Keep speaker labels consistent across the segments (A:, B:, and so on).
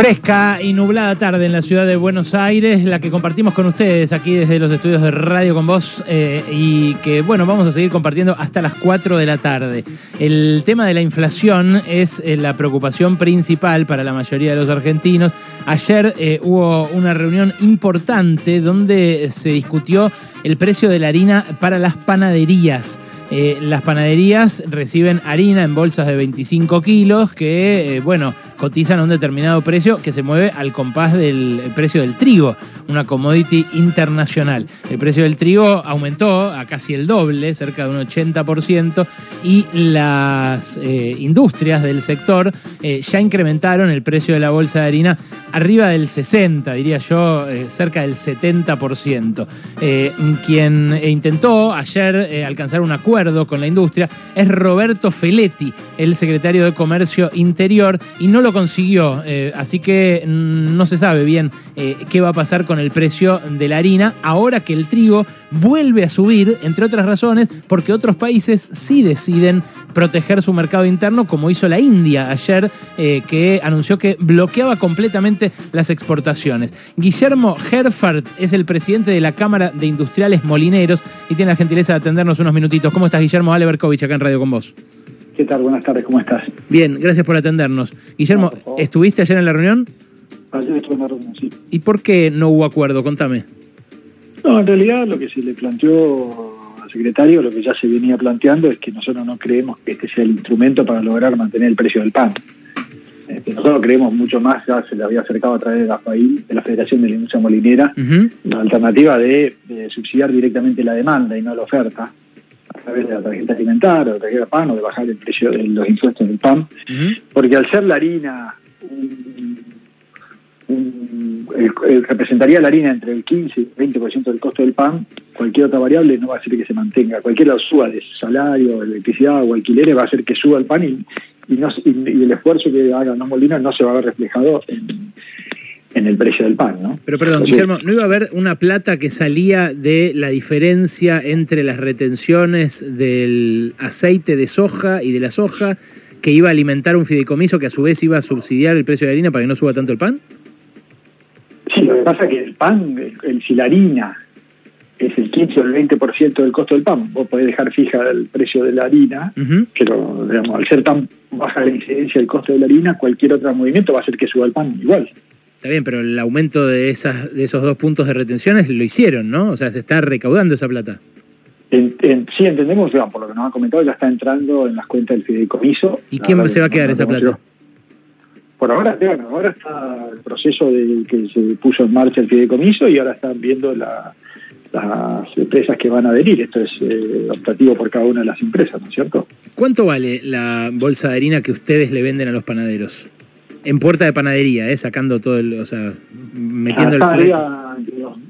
A: Fresca y nublada tarde en la ciudad de Buenos Aires, la que compartimos con ustedes aquí desde los estudios de Radio con Vos eh, y que, bueno, vamos a seguir compartiendo hasta las 4 de la tarde. El tema de la inflación es eh, la preocupación principal para la mayoría de los argentinos. Ayer eh, hubo una reunión importante donde se discutió el precio de la harina para las panaderías. las panaderías reciben harina en bolsas de 25 kilos que, bueno, cotizan a un determinado precio que se mueve al compás del precio del trigo, una commodity internacional. El precio del trigo aumentó a casi el doble, cerca de un 80%, y las eh, industrias del sector eh, ya incrementaron el precio de la bolsa de harina arriba del 60, diría yo, eh, cerca del 70%. quien intentó ayer alcanzar un acuerdo con la industria es Roberto Feletti, el secretario de Comercio Interior, y no lo consiguió. así que no se sabe bien eh, qué va a pasar con el precio de la harina ahora que el trigo vuelve a subir, entre otras razones, porque otros países sí deciden proteger su mercado interno, como hizo la India ayer, eh, que anunció que bloqueaba completamente las exportaciones. Guillermo Herfart es el presidente de la Cámara de Industriales Molineros y tiene la gentileza de atendernos unos minutitos. ¿Cómo estás, Guillermo Aleberkovich, acá en Radio con vos?
B: ¿Qué tal? Buenas tardes, ¿cómo estás?
A: Bien, gracias por atendernos. Guillermo, ¿estuviste ayer en la reunión?
B: Ayer estuve en la reunión, sí.
A: ¿Y por qué no hubo acuerdo? Contame.
B: No, en realidad lo que se le planteó al secretario, lo que ya se venía planteando es que nosotros no creemos que este sea el instrumento para lograr mantener el precio del pan. Este, nosotros creemos mucho más, ya se le había acercado a través de la FAI, de la Federación de la Industria Molinera, la alternativa de, subsidiar directamente la demanda y no la oferta a través de la tarjeta alimentaria o la tarjeta pan o de bajar el precio de los impuestos del pan, porque al ser la harina representaría la harina entre el 15 y el 20% del costo del pan, cualquier otra variable no va a hacer que se mantenga. Cualquier suba de salario, electricidad o alquileres va a hacer que suba el pan y, y, el esfuerzo que hagan los molinos no se va a ver reflejado en, el precio del pan. ¿no?
A: Pero perdón, Guillermo, ¿no iba a haber una plata que salía de la diferencia entre las retenciones del aceite de soja y de la soja que iba a alimentar un fideicomiso que a su vez iba a subsidiar el precio de la harina para que no suba tanto el pan?
B: Sí, lo que pasa es que el pan, el, si la harina es el 15 o el 20% del costo del pan, vos podés dejar fija el precio de la harina, pero digamos, al ser tan baja la incidencia del costo de la harina, cualquier otro movimiento va a hacer que suba el pan igual.
A: Está bien, pero el aumento de, esas, de esos dos puntos de retenciones lo hicieron, ¿no? O sea, se está recaudando esa plata.
B: sí, entendemos, digamos, por lo que nos ha comentado, ya está entrando en las cuentas del fideicomiso.
A: ¿Y quién se va a quedar esa plata?
B: por ahora, bueno, ahora está el proceso de que se puso en marcha el fideicomiso y ahora están viendo las empresas que van a adherir. Esto es eh, optativo por cada una de las empresas, ¿no es cierto?
A: ¿Cuánto vale la bolsa de harina que ustedes le venden a los panaderos? En puerta de panadería, ¿eh? sacando todo el, o sea, metiendo el
B: flete.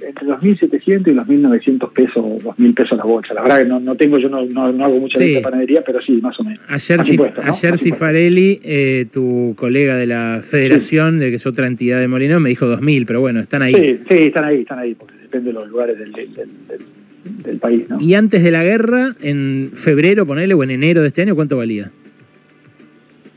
B: Entre los 1.700 y los 1.900 pesos, 2.000 pesos la bolsa. La verdad que no, no tengo, yo no, no, hago mucha sí. panadería, pero sí, más o menos.
A: Ayer, ayer Cifarelli, eh, tu colega de la federación, de que es otra entidad de Molino, me dijo 2.000, pero bueno, están ahí.
B: Sí, sí, están ahí, están ahí, porque depende de los lugares del, del, del país, ¿no?
A: Y antes de la guerra, en febrero, ponele, o en enero de este año, ¿cuánto valía?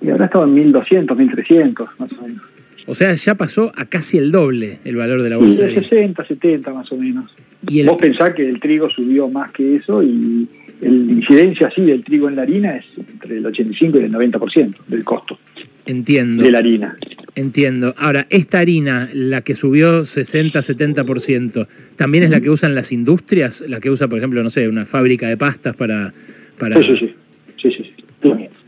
B: Y ahora estaba en 1200, 1300, más o menos.
A: O sea, ya pasó a casi el doble el valor de la bolsa.
B: Sí, de 60, 70 más o menos. ¿Y Vos pensás que el trigo subió más que eso y la incidencia así del trigo en la harina es entre el 85 y el 90% del costo.
A: Entiendo.
B: De la harina.
A: Entiendo. Ahora, esta harina, la que subió 60, 70%, ¿también es la que usan las industrias? La que usa, por ejemplo, no sé, una fábrica de pastas para... para...
B: Sí, sí, sí. sí, sí, sí.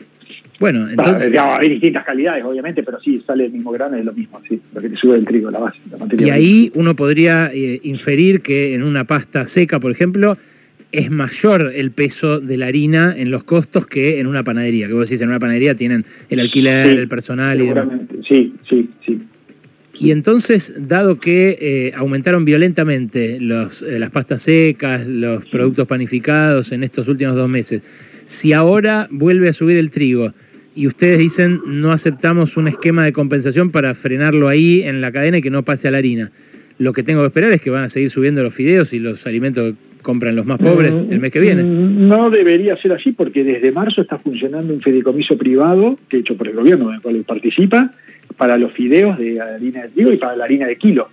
A: Bueno, entonces...
B: hay distintas calidades, obviamente, pero sí, sale el mismo grano, es lo mismo, sí, lo que te sube el trigo, la base, la materia.
A: Y ahí uno podría eh, inferir que en una pasta seca, por ejemplo, es mayor el peso de la harina en los costos que en una panadería. Que vos decís, en una panadería tienen el alquiler, el personal y demás.
B: Sí, sí, sí.
A: Y entonces, dado que eh, aumentaron violentamente los, eh, las pastas secas, los productos panificados en estos últimos dos meses, si ahora vuelve a subir el trigo y ustedes dicen no aceptamos un esquema de compensación para frenarlo ahí en la cadena y que no pase a la harina, lo que tengo que esperar es que van a seguir subiendo los fideos y los alimentos que compran los más pobres
B: Mm,
A: el mes que viene.
B: mm, No debería ser así porque desde marzo está funcionando un fideicomiso privado, que hecho por el gobierno, en el cual participa, para los fideos de harina de trigo y para la harina de kilo.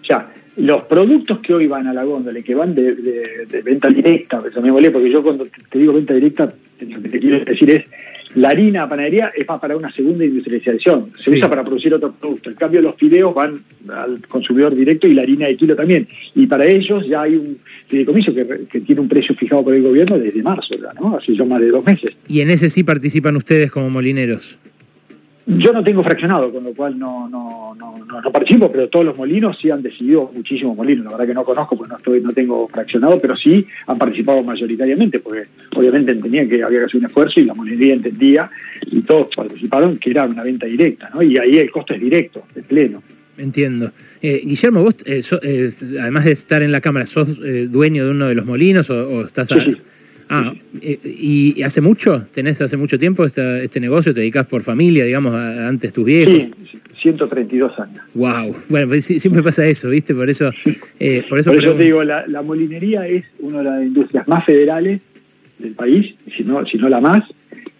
B: O sea, los productos que hoy van a la góndola y que van de, de- de venta directa, eso me molé porque yo cuando te, te digo venta directa, lo que te quiero decir es la harina panadería es más para una segunda industrialización, se
A: Sí.
B: usa para producir otro producto. En cambio, los fideos van al consumidor directo y la harina de kilo también. Y para ellos ya hay un fideicomiso que, que tiene un precio fijado por el gobierno desde marzo ya, ¿no? Hace ya más de dos meses.
A: Y en ese sí participan ustedes como molineros.
B: Yo no tengo fraccionado, con lo cual no, no, no, no, participo, pero todos los molinos sí han decidido, muchísimos molinos, la verdad que no conozco, porque no estoy, no tengo fraccionado, pero sí han participado mayoritariamente, porque obviamente entendían que había que hacer un esfuerzo y la molinería entendía, y todos participaron que era una venta directa, ¿no? Y ahí el costo es directo, de pleno.
A: Entiendo. Eh, Guillermo, vos, eh, so- eh, además de estar en la Cámara, ¿sos eh, dueño de uno de los molinos o, o estás...
B: Sí,
A: a-
B: sí.
A: Ah, ¿y y hace mucho? ¿Tenés hace mucho tiempo esta- este negocio? ¿Te dedicas por familia, digamos, a- antes tus viejos?
B: Sí, 132 años.
A: Wow. Bueno, pues siempre pasa eso, ¿viste? Por eso, eh, por eso,
B: Por eso te digo, la, la molinería es una de las industrias más federales del país, si no, si no la más,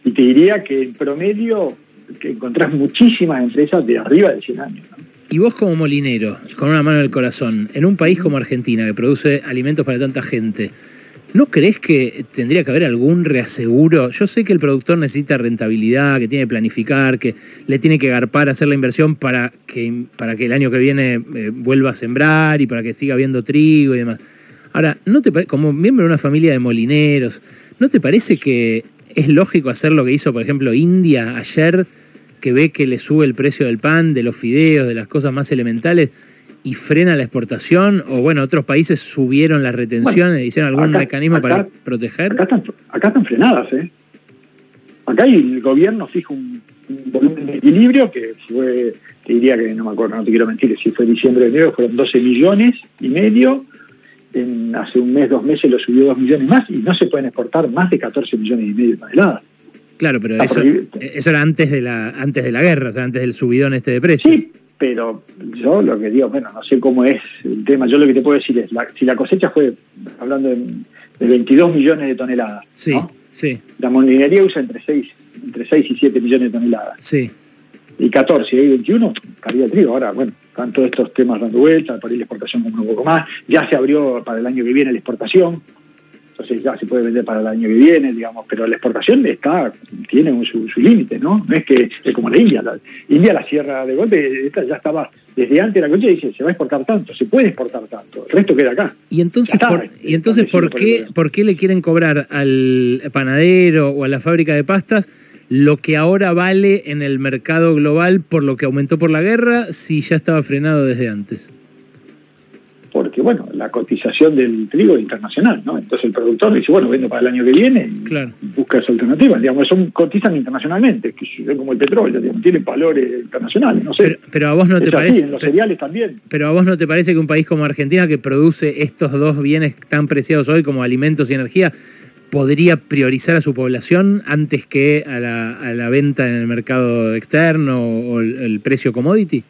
B: y te diría que en promedio que encontrás muchísimas empresas de arriba de 100 años. ¿no?
A: Y vos como molinero, con una mano en el corazón, en un país como Argentina, que produce alimentos para tanta gente, ¿no crees que tendría que haber algún reaseguro? Yo sé que el productor necesita rentabilidad, que tiene que planificar, que le tiene que garpar, hacer la inversión para que, para que el año que viene eh, vuelva a sembrar y para que siga habiendo trigo y demás. Ahora, ¿no te como miembro de una familia de molineros, ¿no te parece que es lógico hacer lo que hizo, por ejemplo, India ayer, que ve que le sube el precio del pan, de los fideos, de las cosas más elementales, y frena la exportación? O bueno, otros países subieron las retenciones, hicieron algún
B: acá-
A: mecanismo
B: acá-
A: para proteger.
B: Acá están, acá están frenadas, ¿eh? Acá el gobierno fija un, un volumen de equilibrio que fue, te diría que no me acuerdo, no te quiero mentir, si fue diciembre o enero, fueron 12 millones y medio. En, hace un mes, dos meses lo subió 2 millones más y no se pueden exportar más de 14 millones y medio de toneladas.
A: Claro, pero
B: Está
A: eso, eso era antes de la antes de la guerra, o sea, antes del subidón este de precios.
B: Sí, pero yo lo que digo, bueno, no sé cómo es el tema. Yo lo que te puedo decir es, la- si la cosecha fue, hablando de, de 22 millones de toneladas,
A: Sí,
B: ¿no?
A: sí,
B: la molinería usa entre 6, entre 6 y 7 millones de toneladas.
A: sí.
B: Y 14 y 21 caía el trigo. Ahora, bueno, están todos estos temas dando vueltas, por ahí la exportación como un poco más. Ya se abrió para el año que viene la exportación. Entonces ya se puede vender para el año que viene, digamos, pero la exportación está tiene un- su, su límite, ¿no? No es que es como la India. La India la cierra de golpe, esta ya estaba desde antes de la coche dice, se va a exportar tanto, se puede exportar tanto, el resto queda acá.
A: Y entonces,
B: Ya está,
A: por, y entonces ¿por, qué. ¿por qué le quieren cobrar al panadero o a la fábrica de pastas lo que ahora vale en el mercado global por lo que aumentó por la guerra si ya estaba frenado desde antes?
B: Porque, bueno, la cotización del trigo es internacional, ¿no? Entonces el productor dice, bueno, vendo para el año que viene y
A: Claro.
B: busca esa alternativa. Digamos, son cotizan internacionalmente, que es como el petróleo, digamos, tienen valores internacionales, no sé.
A: Pero, pero a vos no
B: Es
A: te
B: así,
A: parece...
B: en los
A: pero-
B: cereales también.
A: Pero a vos no te parece que un país como Argentina, que produce estos dos bienes tan preciados hoy como alimentos y energía, podría priorizar a su población antes que a la, a la venta en el mercado externo o el, el precio commodity?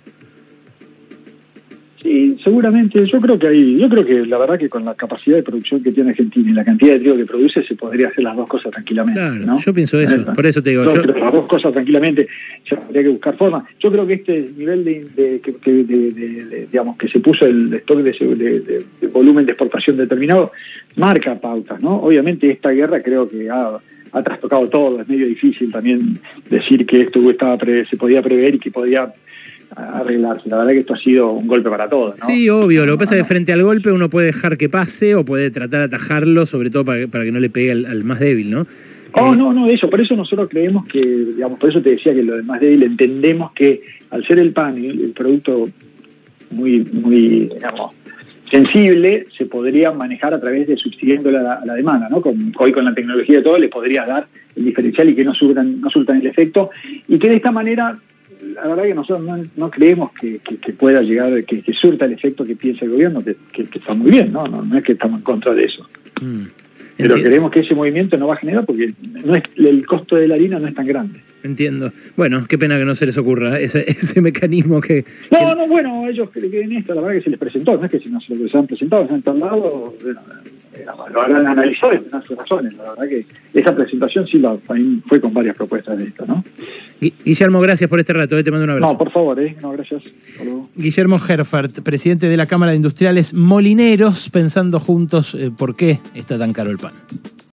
B: Sí, seguramente. Yo creo que hay, yo creo que la verdad que con la capacidad de producción que tiene Argentina y la cantidad de trigo que produce se podría hacer las dos cosas tranquilamente.
A: Claro,
B: ¿no?
A: yo pienso eso, por eso te digo,
B: no,
A: yo-
B: las dos cosas tranquilamente se habría que buscar forma. Yo creo que este nivel de, de- de- digamos que se puso el stock de volumen de exportación determinado marca pautas, ¿no? Obviamente esta guerra creo que ha, ha trastocado todo. Es medio difícil también decir que esto estaba pre- se podía prever y que podía arreglarse. La verdad que esto ha sido un golpe para todos. ¿no?
A: Sí, obvio. Lo que pasa es que frente al golpe uno puede dejar que pase o puede tratar de atajarlo, sobre todo para, que- para que no le pegue al, al más débil, ¿no?
B: Oh,
A: Eh,
B: no, no, eso. Por eso nosotros creemos que, digamos, por eso te decía que lo demás débil entendemos que al ser el pan el, el producto muy, muy, digamos, sensible, se podría manejar a través de subsidiándole a la, la demanda, ¿no? Con, hoy con la tecnología y todo le podrías dar el diferencial y que no surtan, no surtan el efecto y que de esta manera la verdad que nosotros no, no creemos que, que- que pueda llegar, que, que surta el efecto que piensa el gobierno, que, está muy bien, ¿no? ¿no? No es que estamos en contra de eso.
A: mm.
B: Pero creemos que ese movimiento no va a generar porque no es, el costo de la harina no es tan grande.
A: Entiendo. Bueno, qué pena que no se les ocurra ese, ese mecanismo que...
B: No, no, bueno, ellos creen esto, la verdad que se les presentó, no es que si no se les han presentado, se han tardado, lo habrán analizado y tendrán sus razones. La verdad que esa presentación sí la, fue con varias propuestas de esto, ¿no?
A: Guillermo, gracias por este rato, eh, te mando un abrazo.
B: No, por favor, eh, no, gracias.
A: Guillermo Herfert, presidente de la Cámara de Industriales Molineros, pensando juntos eh, por qué está tan caro el pan.